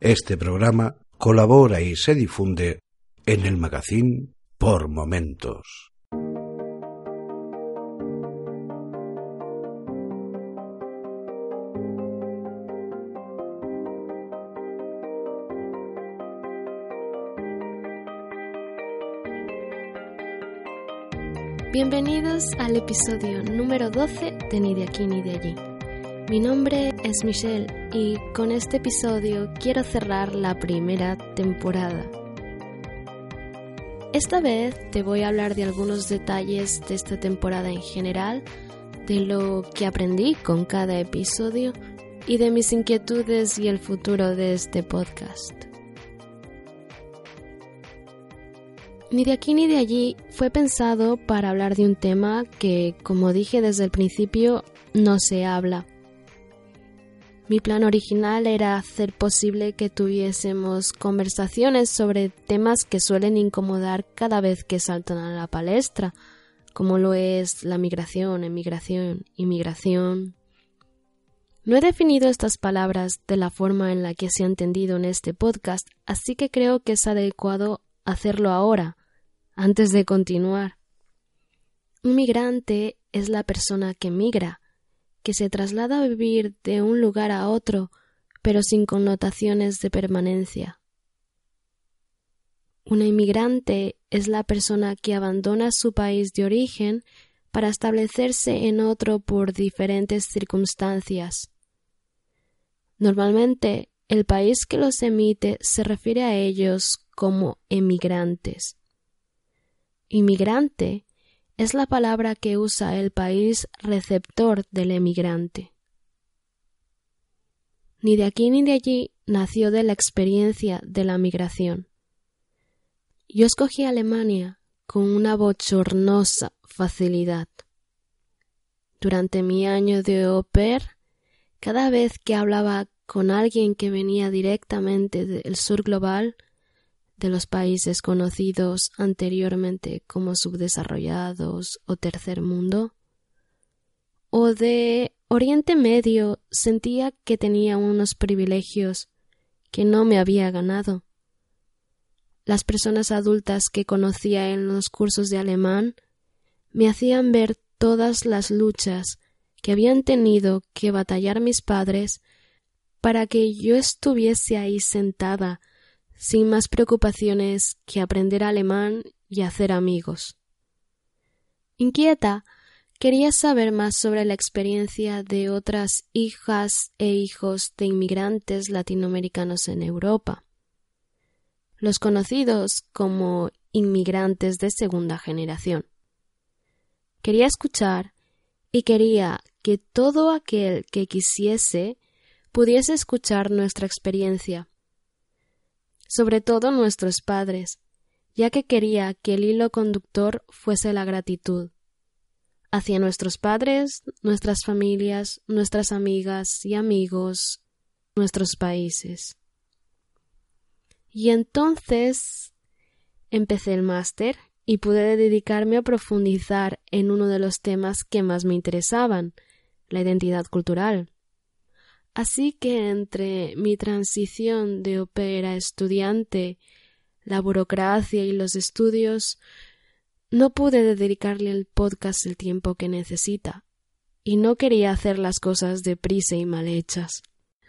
Este programa colabora y se difunde en el magazine Por Momentos. Bienvenidos al episodio número 12 de Ni de aquí ni de allí. Mi nombre es Michelle y con este episodio quiero cerrar la primera temporada. Esta vez te voy a hablar de algunos detalles de esta temporada en general, de lo que aprendí con cada episodio y de mis inquietudes y el futuro de este podcast. Ni de aquí ni de allí fue pensado para hablar de un tema que, como dije desde el principio, no se habla. Mi plan original era hacer posible que tuviésemos conversaciones sobre temas que suelen incomodar cada vez que saltan a la palestra, como lo es la migración, emigración, inmigración. No he definido estas palabras de la forma en la que se ha entendido en este podcast, así que creo que es adecuado hacerlo ahora, antes de continuar. Un migrante es la persona que migra, que se traslada a vivir de un lugar a otro, pero sin connotaciones de permanencia. Una inmigrante es la persona que abandona su país de origen para establecerse en otro por diferentes circunstancias. Normalmente, el país que los emite se refiere a ellos como emigrantes. Inmigrante es la palabra que usa el país receptor del emigrante. Ni de aquí ni de allí nació de la experiencia de la migración. Yo escogí Alemania con una bochornosa facilidad. Durante mi año de au pair, cada vez que hablaba con alguien que venía directamente del sur global, de los países conocidos anteriormente como subdesarrollados o tercer mundo, o de Oriente Medio sentía que tenía unos privilegios que no me había ganado. Las personas adultas que conocía en los cursos de alemán me hacían ver todas las luchas que habían tenido que batallar mis padres para que yo estuviese ahí sentada sin más preocupaciones que aprender alemán y hacer amigos. Inquieta, quería saber más sobre la experiencia de otras hijas e hijos de inmigrantes latinoamericanos en Europa, los conocidos como inmigrantes de segunda generación. Quería escuchar y quería que todo aquel que quisiese pudiese escuchar nuestra experiencia sobre todo nuestros padres, ya que quería que el hilo conductor fuese la gratitud hacia nuestros padres, nuestras familias, nuestras amigas y amigos, nuestros países. Y entonces empecé el máster y pude dedicarme a profundizar en uno de los temas que más me interesaban, la identidad cultural. Así que entre mi transición de ópera estudiante, la burocracia y los estudios, no pude dedicarle al podcast el tiempo que necesita, y no quería hacer las cosas deprisa y mal hechas.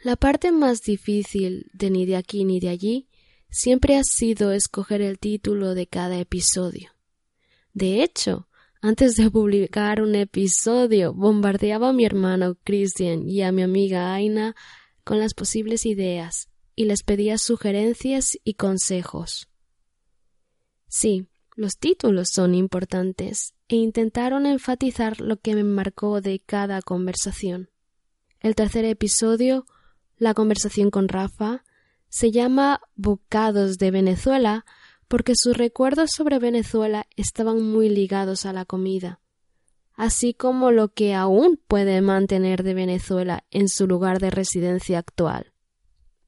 La parte más difícil de ni de aquí ni de allí siempre ha sido escoger el título de cada episodio. De hecho, antes de publicar un episodio, bombardeaba a mi hermano Christian y a mi amiga Aina con las posibles ideas y les pedía sugerencias y consejos. Sí, los títulos son importantes e intentaron enfatizar lo que me marcó de cada conversación. El tercer episodio, la conversación con Rafa, se llama Bocados de Venezuela porque sus recuerdos sobre Venezuela estaban muy ligados a la comida, así como lo que aún puede mantener de Venezuela en su lugar de residencia actual.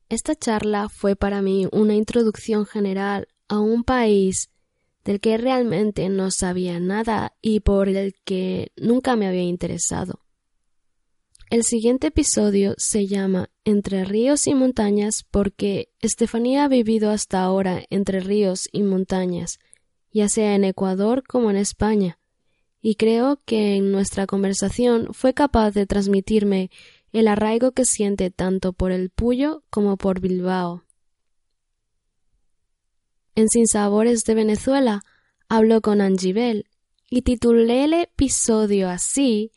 Esta charla fue para mí una introducción general a un país del que realmente no sabía nada y por el que nunca me había interesado. El siguiente episodio se llama Entre ríos y montañas porque Estefanía ha vivido hasta ahora entre ríos y montañas, ya sea en Ecuador como en España, y creo que en nuestra conversación fue capaz de transmitirme el arraigo que siente tanto por el Puyo como por Bilbao. En Sin Sabores de Venezuela habló con Angibel y titulé el episodio así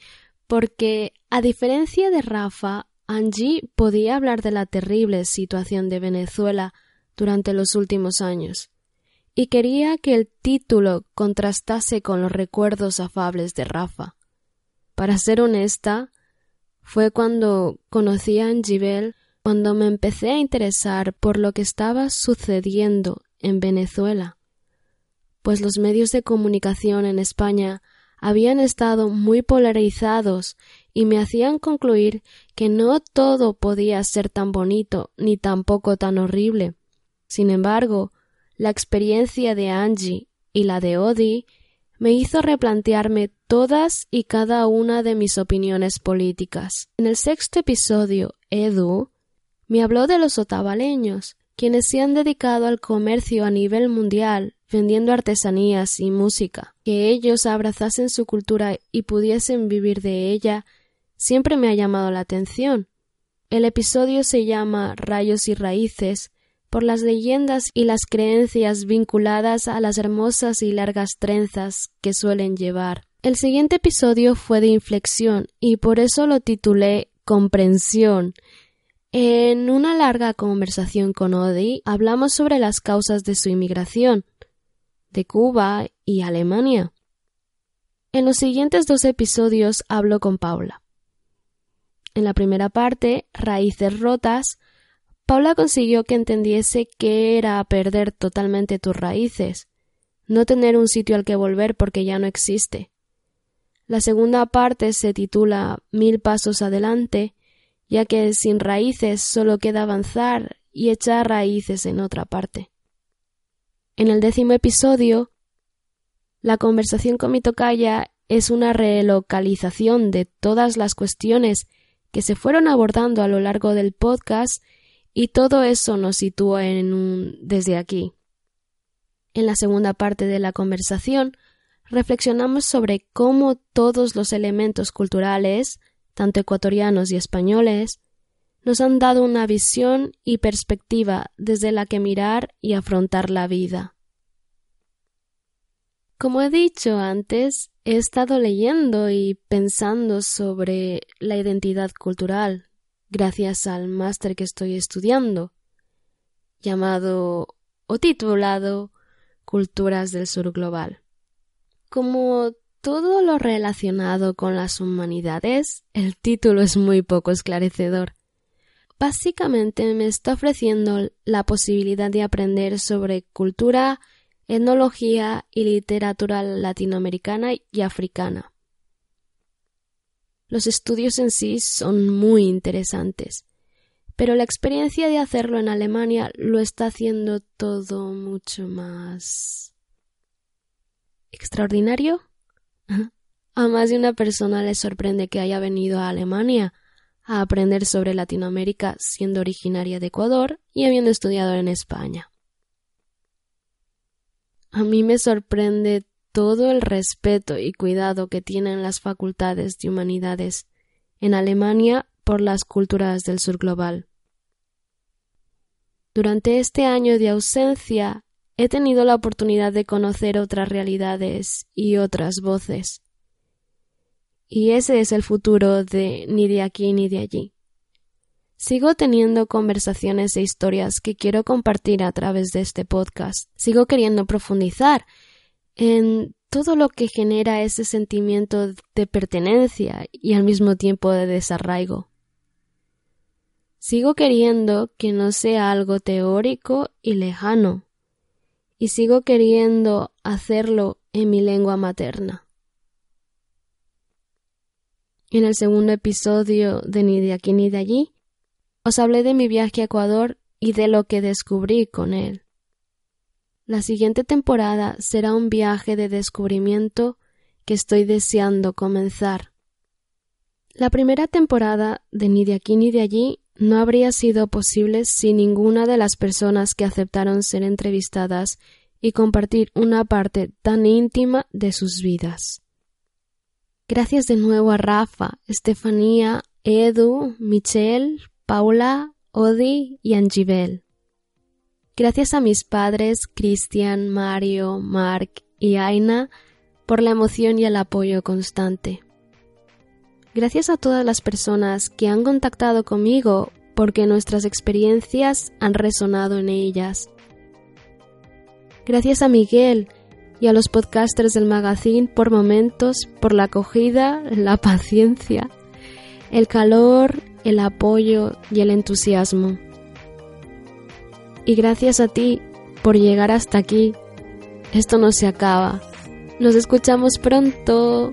porque, a diferencia de Rafa, Angie podía hablar de la terrible situación de Venezuela durante los últimos años, y quería que el título contrastase con los recuerdos afables de Rafa. Para ser honesta, fue cuando conocí a Angibel cuando me empecé a interesar por lo que estaba sucediendo en Venezuela, pues los medios de comunicación en España habían estado muy polarizados y me hacían concluir que no todo podía ser tan bonito ni tampoco tan horrible. Sin embargo, la experiencia de Angie y la de Odi me hizo replantearme todas y cada una de mis opiniones políticas. En el sexto episodio, Edu me habló de los otavaleños, quienes se han dedicado al comercio a nivel mundial, vendiendo artesanías y música. Que ellos abrazasen su cultura y pudiesen vivir de ella siempre me ha llamado la atención. El episodio se llama Rayos y Raíces por las leyendas y las creencias vinculadas a las hermosas y largas trenzas que suelen llevar. El siguiente episodio fue de inflexión y por eso lo titulé Comprensión en una larga conversación con Odi hablamos sobre las causas de su inmigración de Cuba y Alemania. En los siguientes dos episodios hablo con Paula. En la primera parte, Raíces Rotas, Paula consiguió que entendiese que era perder totalmente tus raíces, no tener un sitio al que volver porque ya no existe. La segunda parte se titula Mil Pasos Adelante ya que sin raíces solo queda avanzar y echar raíces en otra parte. En el décimo episodio, la conversación con mi tocaya es una relocalización de todas las cuestiones que se fueron abordando a lo largo del podcast y todo eso nos sitúa en un desde aquí. En la segunda parte de la conversación reflexionamos sobre cómo todos los elementos culturales, tanto ecuatorianos y españoles, nos han dado una visión y perspectiva desde la que mirar y afrontar la vida. Como he dicho antes, he estado leyendo y pensando sobre la identidad cultural gracias al máster que estoy estudiando, llamado o titulado Culturas del Sur Global. Como todo lo relacionado con las humanidades, el título es muy poco esclarecedor. Básicamente me está ofreciendo la posibilidad de aprender sobre cultura, etnología y literatura latinoamericana y africana. Los estudios en sí son muy interesantes, pero la experiencia de hacerlo en Alemania lo está haciendo todo mucho más extraordinario. A más de una persona le sorprende que haya venido a Alemania a aprender sobre Latinoamérica siendo originaria de Ecuador y habiendo estudiado en España. A mí me sorprende todo el respeto y cuidado que tienen las facultades de humanidades en Alemania por las culturas del sur global. Durante este año de ausencia he tenido la oportunidad de conocer otras realidades y otras voces. Y ese es el futuro de ni de aquí ni de allí. Sigo teniendo conversaciones e historias que quiero compartir a través de este podcast. Sigo queriendo profundizar en todo lo que genera ese sentimiento de pertenencia y al mismo tiempo de desarraigo. Sigo queriendo que no sea algo teórico y lejano, y sigo queriendo hacerlo en mi lengua materna. En el segundo episodio de Ni de aquí ni de allí, os hablé de mi viaje a Ecuador y de lo que descubrí con él. La siguiente temporada será un viaje de descubrimiento que estoy deseando comenzar. La primera temporada de Ni de aquí ni de allí no habría sido posible sin ninguna de las personas que aceptaron ser entrevistadas y compartir una parte tan íntima de sus vidas. Gracias de nuevo a Rafa, Estefanía, Edu, Michelle, Paula, Odi y Angibel. Gracias a mis padres Cristian, Mario, Mark y Aina por la emoción y el apoyo constante. Gracias a todas las personas que han contactado conmigo porque nuestras experiencias han resonado en ellas. Gracias a Miguel y a los podcasters del magazine por momentos, por la acogida, la paciencia, el calor, el apoyo y el entusiasmo. Y gracias a ti por llegar hasta aquí. Esto no se acaba. Nos escuchamos pronto.